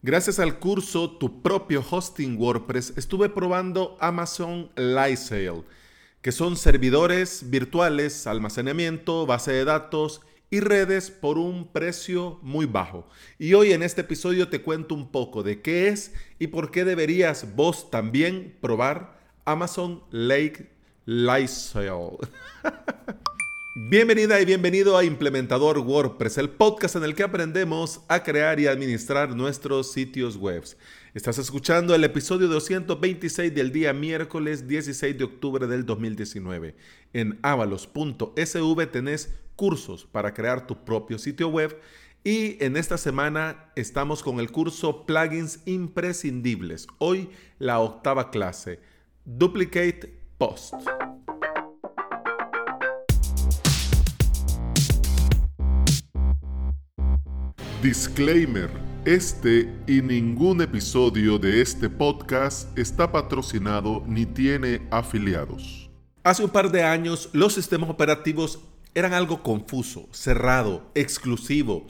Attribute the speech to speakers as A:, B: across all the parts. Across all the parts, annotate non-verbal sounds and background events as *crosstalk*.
A: Gracias al curso Tu propio hosting WordPress estuve probando Amazon Lightsail, que son servidores virtuales, almacenamiento, base de datos y redes por un precio muy bajo. Y hoy en este episodio te cuento un poco de qué es y por qué deberías vos también probar Amazon Lake Lightsail. *laughs* Bienvenida y bienvenido a Implementador WordPress, el podcast en el que aprendemos a crear y administrar nuestros sitios web. Estás escuchando el episodio 226 del día miércoles 16 de octubre del 2019. En avalos.sv tenés cursos para crear tu propio sitio web y en esta semana estamos con el curso Plugins imprescindibles. Hoy la octava clase, Duplicate Post. Disclaimer. Este y ningún episodio de este podcast está patrocinado ni tiene afiliados. Hace un par de años los sistemas operativos eran algo confuso, cerrado, exclusivo,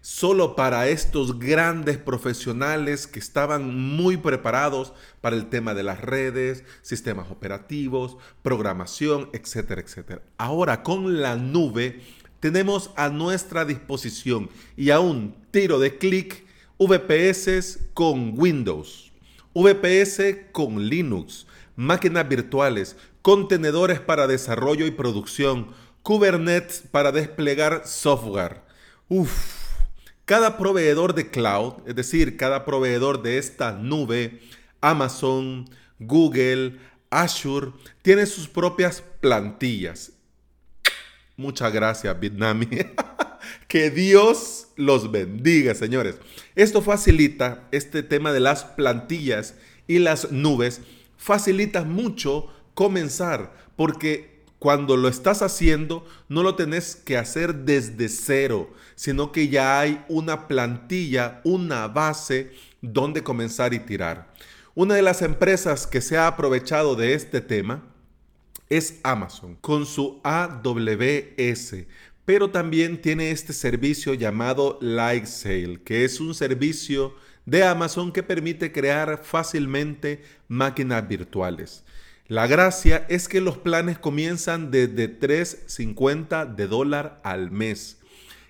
A: solo para estos grandes profesionales que estaban muy preparados para el tema de las redes, sistemas operativos, programación, etcétera, etcétera. Ahora con la nube tenemos a nuestra disposición y a un tiro de clic VPS con Windows, VPS con Linux, máquinas virtuales, contenedores para desarrollo y producción, Kubernetes para desplegar software. Uf, cada proveedor de cloud, es decir, cada proveedor de esta nube, Amazon, Google, Azure, tiene sus propias plantillas Muchas gracias, Vietnami. *laughs* que Dios los bendiga, señores. Esto facilita, este tema de las plantillas y las nubes, facilita mucho comenzar, porque cuando lo estás haciendo, no lo tenés que hacer desde cero, sino que ya hay una plantilla, una base donde comenzar y tirar. Una de las empresas que se ha aprovechado de este tema es Amazon con su AWS, pero también tiene este servicio llamado Lightsail, que es un servicio de Amazon que permite crear fácilmente máquinas virtuales. La gracia es que los planes comienzan desde 3.50 de dólar al mes.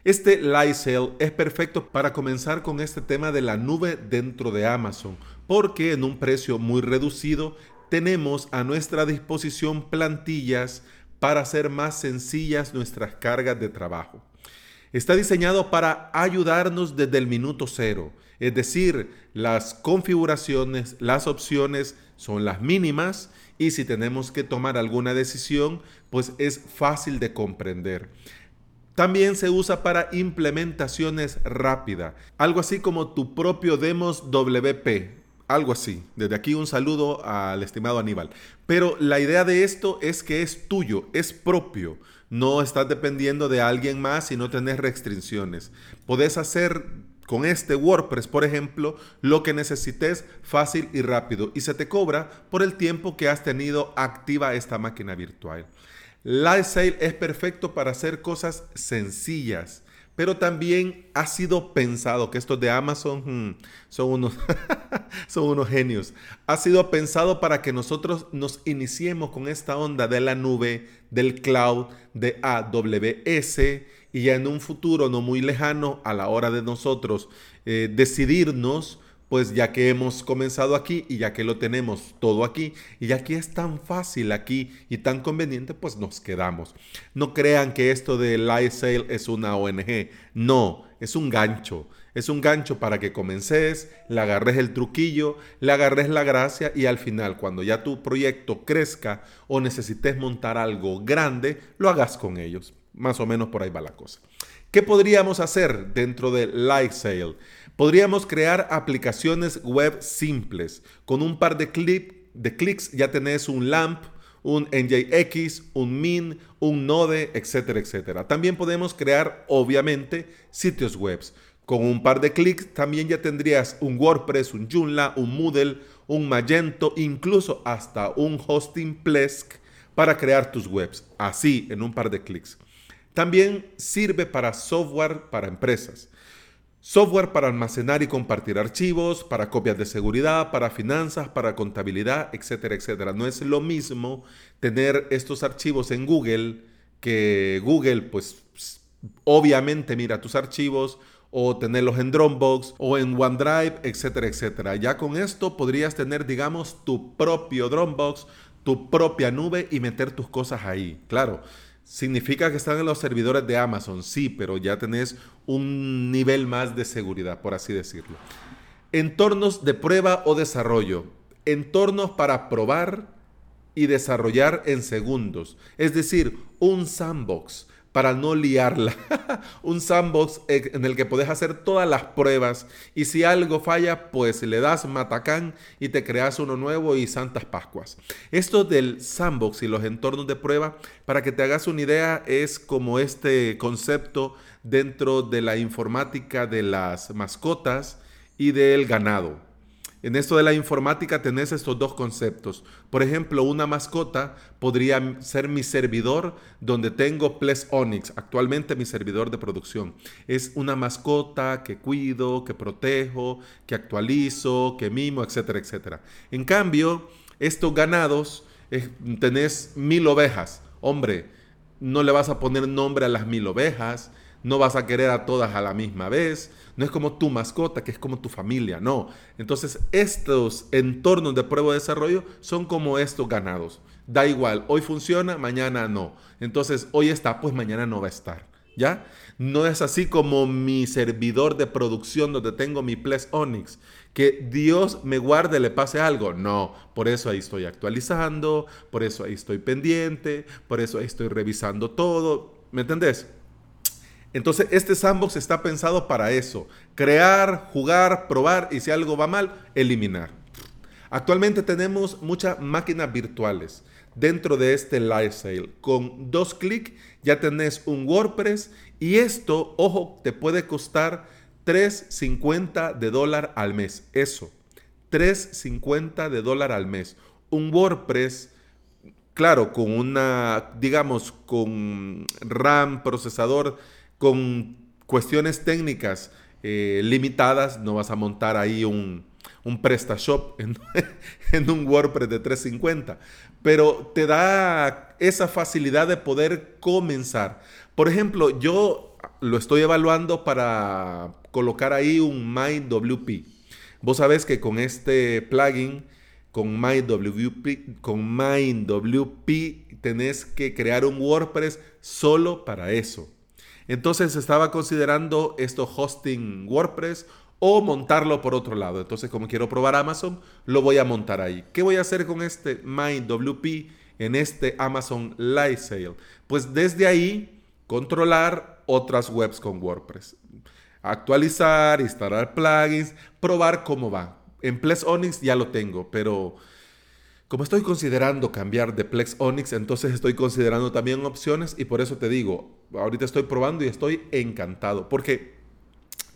A: Este Lightsail es perfecto para comenzar con este tema de la nube dentro de Amazon, porque en un precio muy reducido tenemos a nuestra disposición plantillas para hacer más sencillas nuestras cargas de trabajo. Está diseñado para ayudarnos desde el minuto cero, es decir, las configuraciones, las opciones son las mínimas y si tenemos que tomar alguna decisión, pues es fácil de comprender. También se usa para implementaciones rápidas, algo así como tu propio Demos WP, algo así. Desde aquí un saludo al estimado Aníbal. Pero la idea de esto es que es tuyo, es propio. No estás dependiendo de alguien más y no tenés restricciones. Podés hacer con este WordPress, por ejemplo, lo que necesites fácil y rápido y se te cobra por el tiempo que has tenido activa esta máquina virtual. Lightsail es perfecto para hacer cosas sencillas pero también ha sido pensado, que estos de Amazon hmm, son, unos *laughs* son unos genios, ha sido pensado para que nosotros nos iniciemos con esta onda de la nube, del cloud, de AWS, y ya en un futuro no muy lejano, a la hora de nosotros eh, decidirnos, pues ya que hemos comenzado aquí y ya que lo tenemos todo aquí y ya que es tan fácil aquí y tan conveniente, pues nos quedamos. No crean que esto de Lightsail es una ONG. No, es un gancho. Es un gancho para que comences, le agarres el truquillo, le agarres la gracia y al final, cuando ya tu proyecto crezca o necesites montar algo grande, lo hagas con ellos. Más o menos por ahí va la cosa. ¿Qué podríamos hacer dentro de Lightsail? Podríamos crear aplicaciones web simples. Con un par de, de clics ya tenés un LAMP, un NJX, un Min, un Node, etcétera, etcétera. También podemos crear, obviamente, sitios web. Con un par de clics también ya tendrías un WordPress, un Joomla, un Moodle, un Magento, incluso hasta un hosting Plesk para crear tus webs. Así, en un par de clics. También sirve para software para empresas. Software para almacenar y compartir archivos, para copias de seguridad, para finanzas, para contabilidad, etcétera, etcétera. No es lo mismo tener estos archivos en Google que Google, pues obviamente mira tus archivos o tenerlos en Dropbox o en OneDrive, etcétera, etcétera. Ya con esto podrías tener, digamos, tu propio Dropbox, tu propia nube y meter tus cosas ahí. Claro, Significa que están en los servidores de Amazon, sí, pero ya tenés un nivel más de seguridad, por así decirlo. Entornos de prueba o desarrollo. Entornos para probar y desarrollar en segundos. Es decir, un sandbox para no liarla. *laughs* un sandbox en el que puedes hacer todas las pruebas y si algo falla, pues le das matacán y te creas uno nuevo y santas pascuas. Esto del sandbox y los entornos de prueba, para que te hagas una idea, es como este concepto dentro de la informática de las mascotas y del ganado. En esto de la informática tenés estos dos conceptos. Por ejemplo, una mascota podría ser mi servidor donde tengo Ples Onyx, actualmente mi servidor de producción. Es una mascota que cuido, que protejo, que actualizo, que mimo, etcétera, etcétera. En cambio, estos ganados, tenés mil ovejas. Hombre, no le vas a poner nombre a las mil ovejas, no vas a querer a todas a la misma vez, no es como tu mascota, que es como tu familia, no. Entonces, estos entornos de prueba de desarrollo son como estos ganados. Da igual, hoy funciona, mañana no. Entonces, hoy está, pues mañana no va a estar. ¿Ya? No es así como mi servidor de producción donde tengo mi Ples Onyx, que Dios me guarde, le pase algo. No, por eso ahí estoy actualizando, por eso ahí estoy pendiente, por eso ahí estoy revisando todo. ¿Me entendés? Entonces, este sandbox está pensado para eso, crear, jugar, probar y si algo va mal, eliminar. Actualmente tenemos muchas máquinas virtuales dentro de este Lifestyle. Con dos clics ya tenés un WordPress y esto, ojo, te puede costar 3.50 de dólar al mes. Eso, 3.50 de dólar al mes. Un WordPress, claro, con una, digamos, con RAM, procesador con cuestiones técnicas eh, limitadas, no vas a montar ahí un, un PrestaShop en, *laughs* en, un WordPress de 350, pero te da esa facilidad de poder comenzar. Por ejemplo, yo lo estoy evaluando para colocar ahí un MyWP. Vos sabés que con este plugin, con MyWP, con MyWP tenés que crear un WordPress solo para eso. Entonces estaba considerando esto hosting WordPress o montarlo por otro lado. Entonces, como quiero probar Amazon, lo voy a montar ahí. ¿Qué voy a hacer con este MyWP en este Amazon Live Sale? Pues desde ahí controlar otras webs con WordPress. Actualizar, instalar plugins, probar cómo va. En Plex Onyx ya lo tengo, pero como estoy considerando cambiar de Plex Onyx, entonces estoy considerando también opciones y por eso te digo, ahorita estoy probando y estoy encantado porque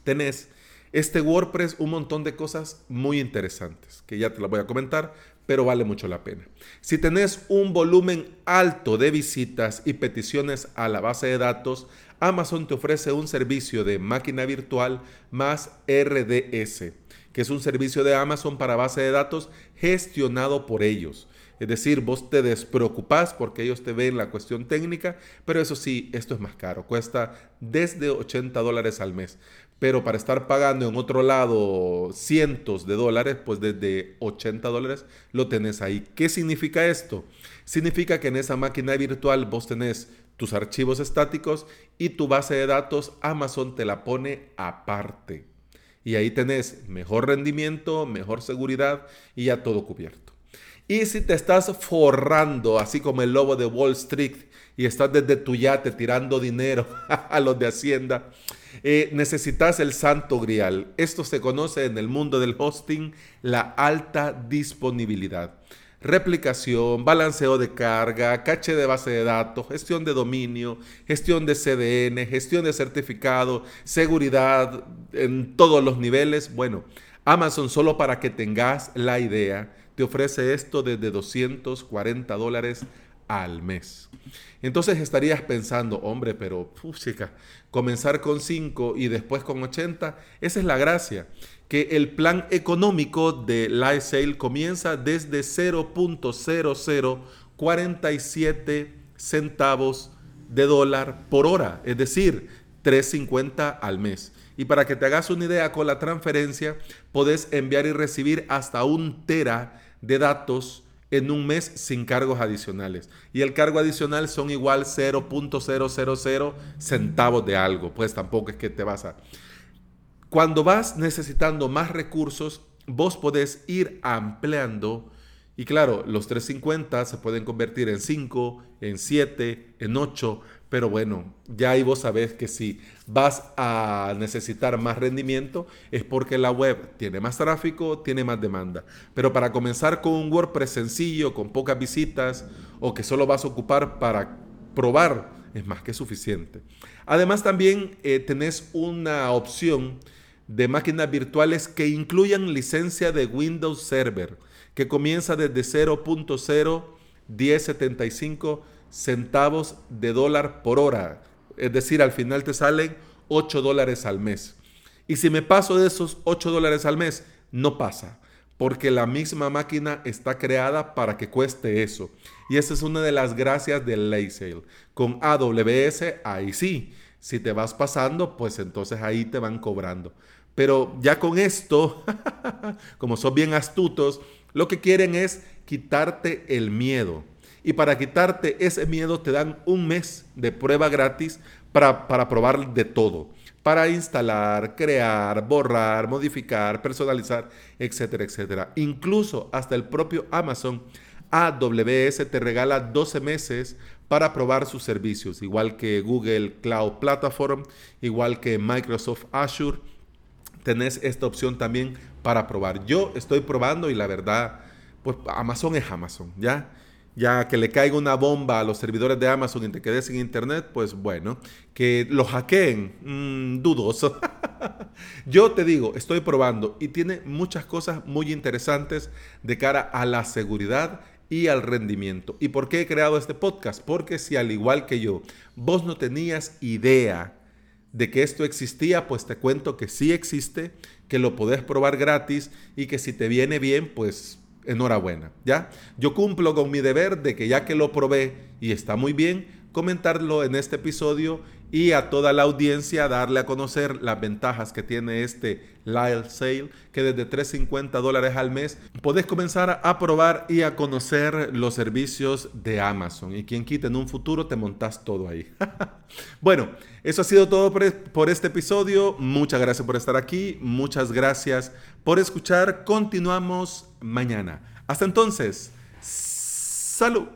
A: tenés este WordPress un montón de cosas muy interesantes que ya te las voy a comentar, pero vale mucho la pena. Si tenés un volumen alto de visitas y peticiones a la base de datos, Amazon te ofrece un servicio de máquina virtual más RDS que es un servicio de Amazon para base de datos gestionado por ellos. Es decir, vos te despreocupás porque ellos te ven la cuestión técnica, pero eso sí, esto es más caro, cuesta desde 80 dólares al mes. Pero para estar pagando en otro lado cientos de dólares, pues desde 80 dólares lo tenés ahí. ¿Qué significa esto? Significa que en esa máquina virtual vos tenés tus archivos estáticos y tu base de datos Amazon te la pone aparte y ahí tenés mejor rendimiento, mejor seguridad y ya todo cubierto. Y si te estás forrando, así como el lobo de Wall Street, y estás desde tu yate tirando dinero *laughs* a los de Hacienda, eh, necesitas el santo grial. Esto se conoce en el mundo del hosting, la alta disponibilidad replicación, balanceo de carga, caché de base de datos, gestión de dominio, gestión de CDN, gestión de certificado, seguridad en todos los niveles. Bueno, Amazon solo para que tengas la idea, te ofrece esto desde 240 dólares al mes. Entonces estarías pensando, hombre, pero chica, comenzar con 5 y después con 80, esa es la gracia, que el plan económico de Sale comienza desde 0.0047 centavos de dólar por hora, es decir, 3.50 al mes. Y para que te hagas una idea, con la transferencia podés enviar y recibir hasta un tera de datos en un mes sin cargos adicionales. Y el cargo adicional son igual 0.000 centavos de algo. Pues tampoco es que te vas a... Cuando vas necesitando más recursos, vos podés ir ampliando. Y claro, los 350 se pueden convertir en 5, en 7, en 8, pero bueno, ya ahí vos sabés que si vas a necesitar más rendimiento es porque la web tiene más tráfico, tiene más demanda. Pero para comenzar con un WordPress sencillo, con pocas visitas o que solo vas a ocupar para probar, es más que suficiente. Además también eh, tenés una opción de máquinas virtuales que incluyan licencia de Windows Server, que comienza desde 0.01075 centavos de dólar por hora. Es decir, al final te salen 8 dólares al mes. Y si me paso de esos 8 dólares al mes, no pasa, porque la misma máquina está creada para que cueste eso. Y esa es una de las gracias del Lay Sale. Con AWS, ahí sí. Si te vas pasando, pues entonces ahí te van cobrando. Pero ya con esto, *laughs* como son bien astutos, lo que quieren es quitarte el miedo. Y para quitarte ese miedo te dan un mes de prueba gratis para, para probar de todo. Para instalar, crear, borrar, modificar, personalizar, etcétera, etcétera. Incluso hasta el propio Amazon AWS te regala 12 meses para probar sus servicios, igual que Google Cloud Platform, igual que Microsoft Azure. Tenés esta opción también para probar. Yo estoy probando y la verdad, pues Amazon es Amazon, ¿ya? Ya que le caiga una bomba a los servidores de Amazon y te quedes sin internet, pues bueno, que lo hackeen, mm, dudoso. *laughs* Yo te digo, estoy probando y tiene muchas cosas muy interesantes de cara a la seguridad y al rendimiento. ¿Y por qué he creado este podcast? Porque si al igual que yo, vos no tenías idea de que esto existía, pues te cuento que sí existe, que lo podés probar gratis y que si te viene bien, pues enhorabuena, ¿ya? Yo cumplo con mi deber de que ya que lo probé y está muy bien, comentarlo en este episodio y a toda la audiencia darle a conocer las ventajas que tiene este Lyle Sale, que desde 3.50 dólares al mes podés comenzar a probar y a conocer los servicios de Amazon. Y quien quite en un futuro te montas todo ahí. *laughs* bueno, eso ha sido todo por este episodio. Muchas gracias por estar aquí. Muchas gracias por escuchar. Continuamos mañana. Hasta entonces, salud.